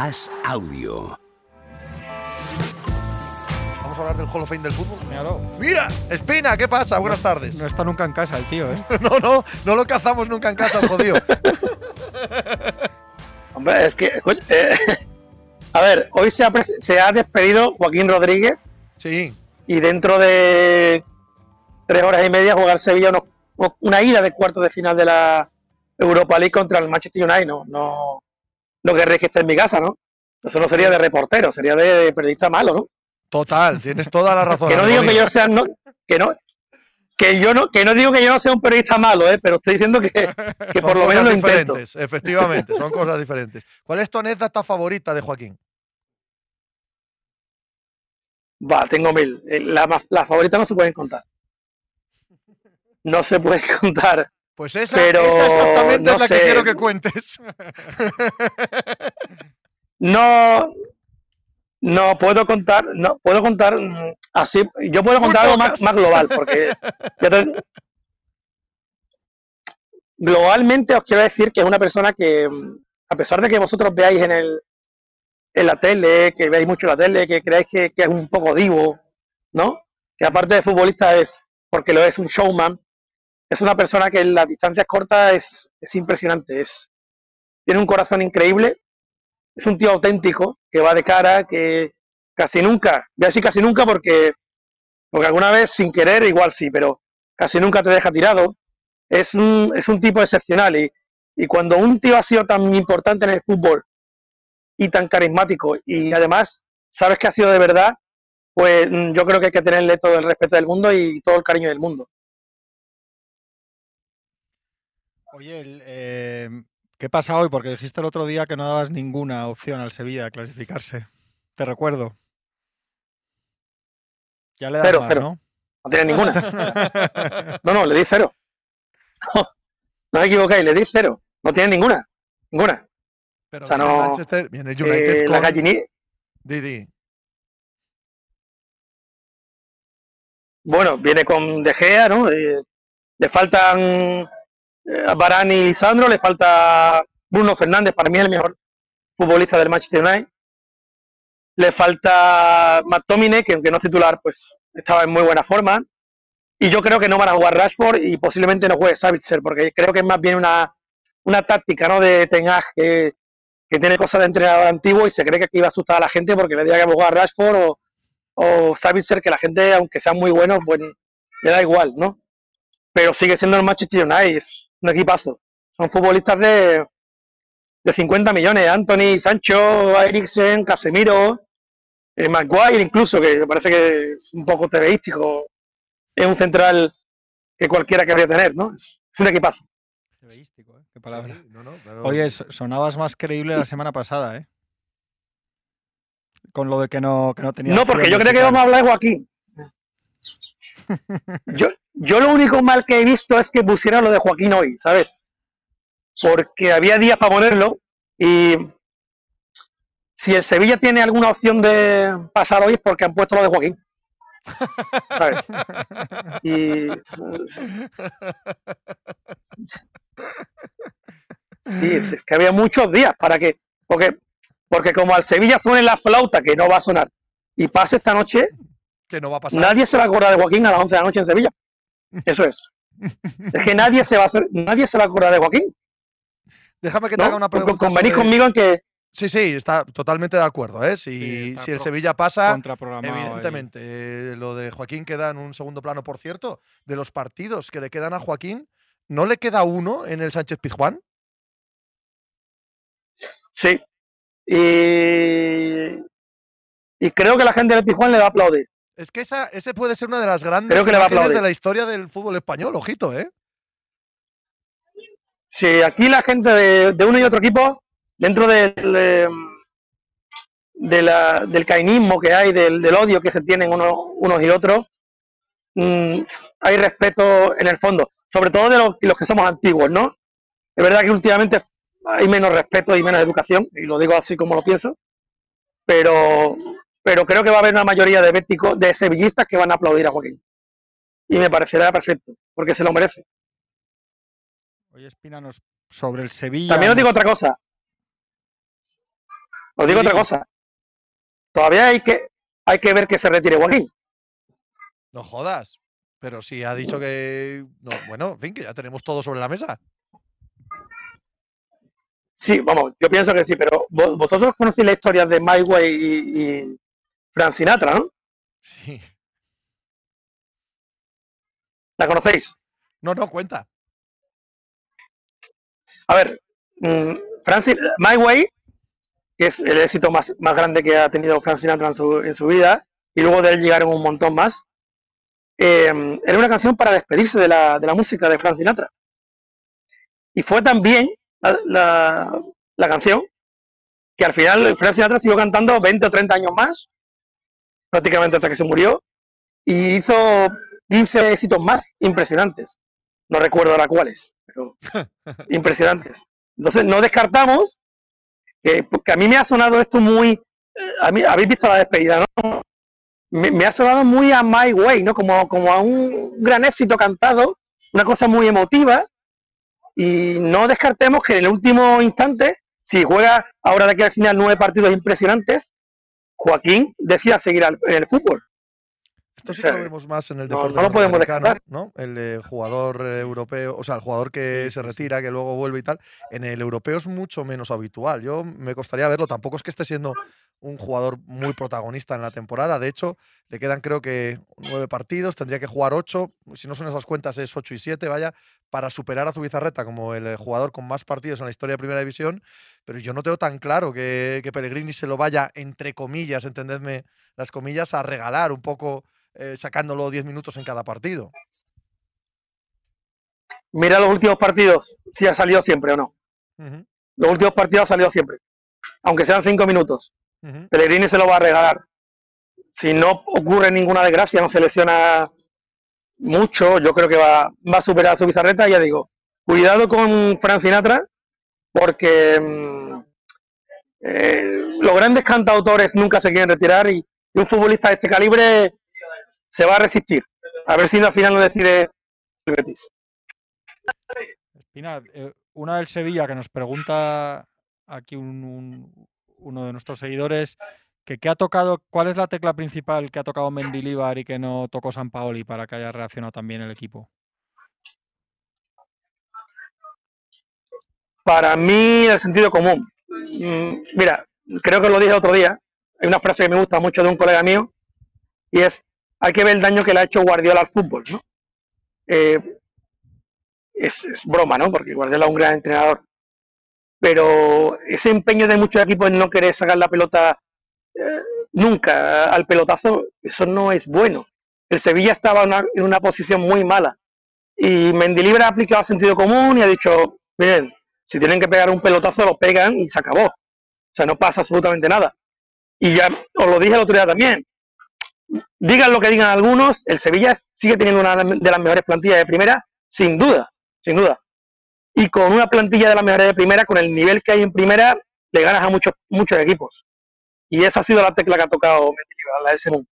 As Audio. Vamos a hablar del Hall of Fame del fútbol. Míralo. ¡Mira! Espina, ¿qué pasa? Buenas tardes. No está nunca en casa el tío, ¿eh? No, no, no lo cazamos nunca en casa, el jodido. Hombre, es que. eh, a ver, hoy se ha, pres- se ha despedido Joaquín Rodríguez Sí. y dentro de tres horas y media jugar Sevilla unos- una ida de cuartos de final de la Europa League contra el Manchester United. No, no, no querréis que esté en mi casa, ¿no? Eso no sería de reportero, sería de periodista malo, ¿no? Total, tienes toda la razón. Que no digo que yo sea no, que no que yo no que no digo que yo no sea un periodista malo, ¿eh? pero estoy diciendo que, que por lo menos lo intento. diferentes, efectivamente, son cosas diferentes. ¿Cuál es tu anécdota favorita de Joaquín? Va, tengo mil. Eh, La, las favoritas no se pueden contar. No se pueden contar. Pues esa, Pero esa exactamente no es la que quiero que cuentes. No, no puedo contar, no puedo contar mm, así. Yo puedo contar algo más, más global, porque ya te- globalmente os quiero decir que es una persona que, mm, a pesar de que vosotros veáis en el en la tele, que veáis mucho la tele, que creáis que, que es un poco divo, ¿no? Que aparte de futbolista es, porque lo es un showman, es una persona que en las distancias cortas es, es impresionante, es, tiene un corazón increíble, es un tío auténtico, que va de cara, que casi nunca, voy a decir casi nunca porque, porque alguna vez sin querer igual sí, pero casi nunca te deja tirado, es un, es un tipo excepcional y, y cuando un tío ha sido tan importante en el fútbol y tan carismático y además sabes que ha sido de verdad, pues mm, yo creo que hay que tenerle todo el respeto del mundo y todo el cariño del mundo. Oye, el, eh, ¿qué pasa hoy? Porque dijiste el otro día que no dabas ninguna opción al Sevilla de clasificarse. Te recuerdo. Ya le das Cero, más, cero. ¿no? No tiene ninguna. No, no, le di cero. No, no os equivoquéis, le di cero. No tiene ninguna. Ninguna. Pero O sea, viene no- Manchester, viene el United Eh, la con gallinilla. Didi. Bueno, viene con De Gea, ¿no? Eh, le faltan eh, a Varane y Lisandro, le falta Bruno Fernández, para mí es el mejor futbolista del Manchester United. Le falta McTominay, que aunque no es titular, pues estaba en muy buena forma. Y yo creo que no van a jugar Rashford y posiblemente no juegue Savitzer, porque creo que es más bien una, una táctica, ¿no? De Ten Hag, que, tiene cosas de entrenador antiguo y se cree que aquí va a asustar a la gente porque le diga que va a jugar Rashford o, o Savitzer, que la gente, aunque sean muy buenos, pues le da igual, ¿no? Pero sigue siendo el Manchester United, un equipazo. Son futbolistas de, de 50 millones, Anthony, Sancho, Eriksen, Casemiro, eh, Maguire incluso, que me parece que es un poco tebeístico, es un central que cualquiera querría tener, ¿no? Es, un equipazo. Tebeístico, ¿eh? Qué palabra. Sí, no, no, pero- Oye, so- sonabas más creíble la semana pasada, ¿eh? Con lo de que no, que no tenía. No, porque yo creo que vamos a hablar de Joaquín. Yo, yo lo único mal que he visto es que pusiera lo de Joaquín hoy, ¿sabes? Porque había días para ponerlo y si el Sevilla tiene alguna opción de pasar hoy es porque han puesto lo de Joaquín. ¿Sabes? Y sí, es, es que había muchos días para que, porque, porque como al Sevilla suene la flauta que no va a sonar y pase esta noche, que no va a pasar. Nadie se va a acordar de Joaquín a las 11 de la noche en Sevilla. Eso es. Es que nadie se va a hacer, nadie se va a acordar de Joaquín. Déjame que te ¿no? haga una pregunta. Convenís sobre- conmigo en que Sí, sí, está totalmente de acuerdo. ¿eh? Si, Sí, si el Sevilla pasa, evidentemente, eh, lo de Joaquín queda en un segundo plano. Por cierto, de los partidos que le quedan a Joaquín, ¿no le queda uno en el Sánchez Pizjuán? sí. Y, y creo que la gente del Pijuán le va a aplaudir. Es que esa, ese puede ser una de las grandes que de la historia del fútbol español, ojito, ¿eh? Si aquí la gente de, de uno y otro equipo, dentro del, de la- del cainismo que hay, del, del odio que se tienen unos, unos y otros, mm, hay respeto en el fondo, sobre todo de los, los que somos antiguos, ¿no? Es verdad que últimamente hay menos respeto y menos educación, y lo digo así como lo pienso, pero, pero creo que va a haber una mayoría de béticos, de sevillistas que van a aplaudir a Joaquín. Y me parecerá perfecto, porque se lo merece. Oye, Espina, nos- sobre el Sevilla. También os digo otra cosa. Os digo otra cosa. Todavía hay que, hay que ver que se retire Joaquín. No jodas. Pero si ha dicho que. No, bueno, en fin, que ya tenemos todo sobre la mesa. Sí, vamos, yo pienso que sí, pero vo- vosotros conocéis la historia de Way y, y Frank Sinatra, ¿no? Sí. ¿La conocéis? No, no, cuenta. A ver, mm, Frank Sin- My Way, que es el éxito más, más grande que ha tenido Frank Sinatra en su, en su vida, y luego de él llegaron un montón más, eh, era una canción para despedirse de la, de la música de Frank Sinatra. Y fue tan bien la, la- la canción que al final Frank Sinatra siguió cantando 20 o 30 años más, prácticamente hasta que se murió, y hizo 15 éxitos más impresionantes. No recuerdo ahora cuáles, pero impresionantes. Entonces, no descartamos que, porque a mí me ha sonado esto muy. eh, A mí, habéis visto la despedida, ¿no? Me, me ha sonado muy a My Way, ¿no? Como, como a un gran éxito cantado, una cosa muy emotiva. Y no descartemos que en el último instante, si juega ahora de aquí al final nueve partidos impresionantes, Joaquín decida seguir al- el fútbol. Esto sí que lo vemos más en el no- deporte no lo podemos. ¿no? El eh, jugador eh, europeo, o sea, el jugador que se retira, que luego vuelve y tal. En el europeo es mucho menos habitual. Yo me costaría verlo. Tampoco es que esté siendo un jugador muy protagonista en la temporada. De hecho, le quedan creo que nueve partidos. Tendría que jugar ocho. Si no son esas cuentas, es ocho y siete, vaya, para superar a Zubizarreta como el eh, jugador con más partidos en la historia de Primera División. Pero yo no tengo tan claro que, que Pellegrini se lo vaya, entre comillas, entendedme las comillas, a regalar un poco eh, sacándolo 10 minutos en cada partido. Mira los últimos partidos, si ha salido siempre o no. Los últimos partidos ha salido siempre. Aunque sean cinco minutos. ujú. Pellegrini se lo va a regalar. Si no ocurre ninguna desgracia, no se lesiona mucho, yo creo que va, va a superar a su bizarreta. Ya digo, cuidado con Frank Sinatra, porque mm, eh, los grandes cantautores nunca se quieren retirar y, y un futbolista de este calibre se va a resistir. A ver si al final lo decide el Betis. Espina, eh, una del Sevilla que nos pregunta aquí un- un- uno de nuestros seguidores que qué ha tocado, cuál es la tecla principal que ha tocado Mendilibar y que no tocó San Paoli para que haya reaccionado también el equipo. Para mí, el sentido común. Mm, Mira, creo que lo dije otro día. Hay una frase que me gusta mucho de un colega mío y es: hay que ver el daño que le ha hecho Guardiola al fútbol, ¿no? Eh, es, broma, ¿no? Porque Guardiola es un gran entrenador. Pero ese empeño de muchos equipos en no querer sacar la pelota eh, nunca al pelotazo, eso no es bueno. El Sevilla estaba una, en una posición muy mala. Y Mendilibar ha aplicado sentido común y ha dicho, miren, si tienen que pegar un pelotazo, lo pegan y se acabó. O sea, no pasa absolutamente nada. Y ya os lo dije el otro día también. Digan lo que digan algunos, el Sevilla sigue teniendo una de las mejores plantillas de primera, sin duda, sin duda. Y con una plantilla de las mejores de primera, con el nivel que hay en primera, le ganas a muchos, muchos equipos. Y esa ha sido la tecla que ha tocado Mendilibar, la del Semún.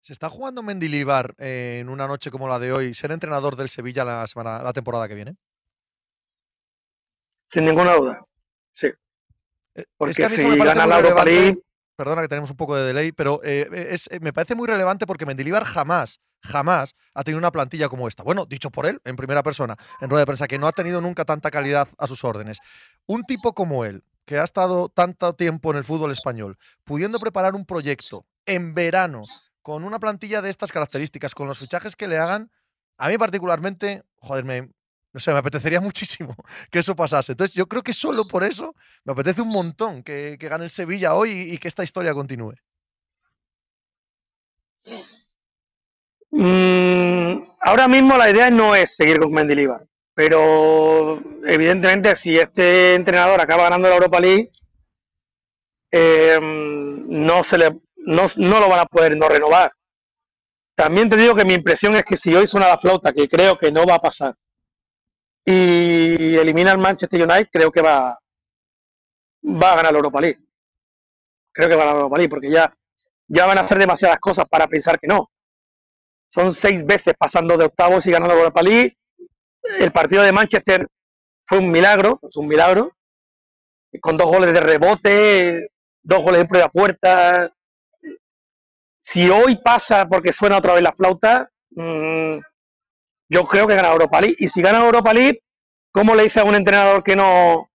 ¿Se está jugando Mendilibar eh, en una noche como la de hoy ser entrenador del Sevilla la, semana, la temporada que viene? Sin ninguna duda. Sí. Eh, es Porque que si gana la Europa. League, Perdona que tenemos un poco de delay, pero eh, es- eh, me parece muy relevante porque Mendilibar jamás, jamás ha tenido una plantilla como esta. Bueno, dicho por él, en primera persona, en rueda de prensa, que no ha tenido nunca tanta calidad a sus órdenes. Un tipo como él, que ha estado tanto tiempo en el fútbol español, pudiendo preparar un proyecto en verano con una plantilla de estas características, con los fichajes que le hagan, a mí particularmente, joder, me, no sé, me apetecería muchísimo que eso pasase. Entonces, yo creo que solo por eso me apetece un montón que, que gane el Sevilla hoy y, que esta historia continúe. Mm, ahora mismo la idea no es seguir con Mendilibar, pero evidentemente si este entrenador acaba ganando la Europa League, eh, no se le no, no lo van a poder no renovar. También te digo que mi impresión es que si hoy suena la flauta, que creo que no va a pasar, y elimina al Manchester United, creo que va, va a ganar la Europa League. Creo que va a ganar la Europa League, porque ya, ya van a hacer demasiadas cosas para pensar que no son seis veces pasando de octavos y ganando la Europa League. El partido de Manchester fue un milagro, es un milagro, con dos goles de rebote. dos goles en prueba puerta. Si hoy pasa porque suena otra vez la flauta, mm, yo creo que gana Europa League. Y si gana Europa League, ¿cómo le dice a un entrenador que no,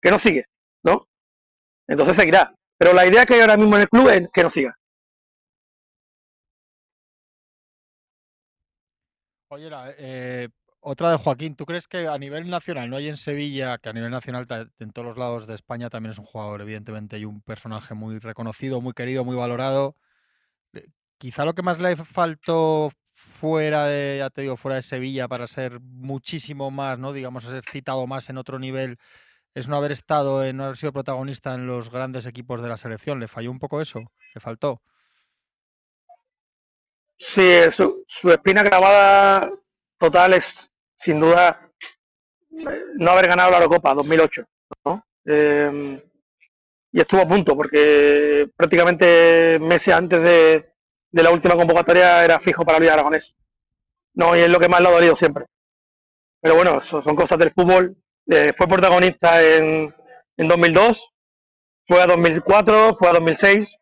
que no sigue? ¿No? Entonces seguirá. Pero la idea que hay ahora mismo en el club es que no siga. Oye, eh, otra de Joaquín, ¿tú crees que a nivel nacional, no hay en Sevilla, que a nivel nacional en todos los lados de España también es un jugador, evidentemente, y un personaje muy reconocido, muy querido, muy valorado? Eh, quizá lo que más le faltó fuera de, ya te digo, fuera de Sevilla para ser muchísimo más, ¿no? Digamos, ser citado más en otro nivel, es no haber estado, no haber sido protagonista en los grandes equipos de la selección. ¿Le falló un poco eso? ¿Le faltó? Sí, su, su espina grabada total es sin duda, no haber ganado la Eurocopa 2008. ¿no? Eh, y estuvo a punto, porque prácticamente meses antes de, la última convocatoria era fijo para Luis Aragonés. No, y es lo que más le ha dolido siempre. Pero bueno, son cosas del fútbol. Eh, fue protagonista en, en 2002, fue a 2004, fue a 2006.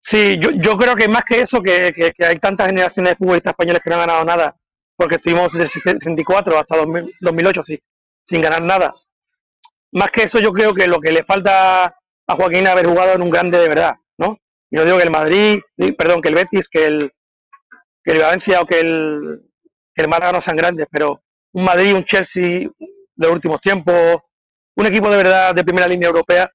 Sí, yo, yo creo que más que eso, que, que hay tantas generaciones de futbolistas españoles que no han ganado nada porque estuvimos desde 64 hasta 2008 sí, sin ganar nada. Más que eso, yo creo que lo que le falta a Joaquín es haber jugado en un grande de verdad, Y no digo que el Madrid, perdón, que el Betis, que el, que el Valencia o que el, que el Málaga no sean grandes, pero un Madrid, un Chelsea de últimos tiempos, un equipo de verdad de primera línea europea,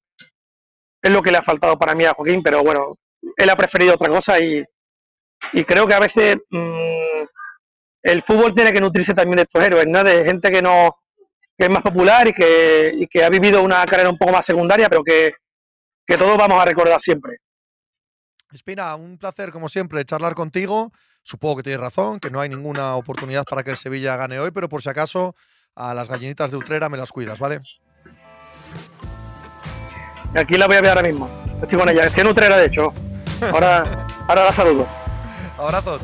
es lo que le ha faltado para mí a Joaquín, pero bueno, él ha preferido otra cosa y, y creo que a veces mm, el fútbol tiene que nutrirse también de estos héroes. De gente que no que es más popular y que, que ha vivido una carrera un poco más secundaria, pero que, que todos vamos a recordar siempre. Espina, un placer como siempre charlar contigo. Supongo que tienes razón, que no hay ninguna oportunidad para que el Sevilla gane hoy, pero por si acaso a las gallinitas de Utrera me las cuidas, ¿vale? Aquí la voy a ver ahora mismo. Estoy con ella. Estoy en Utrera, de hecho. Ahora, ahora la saludo. Abrazos.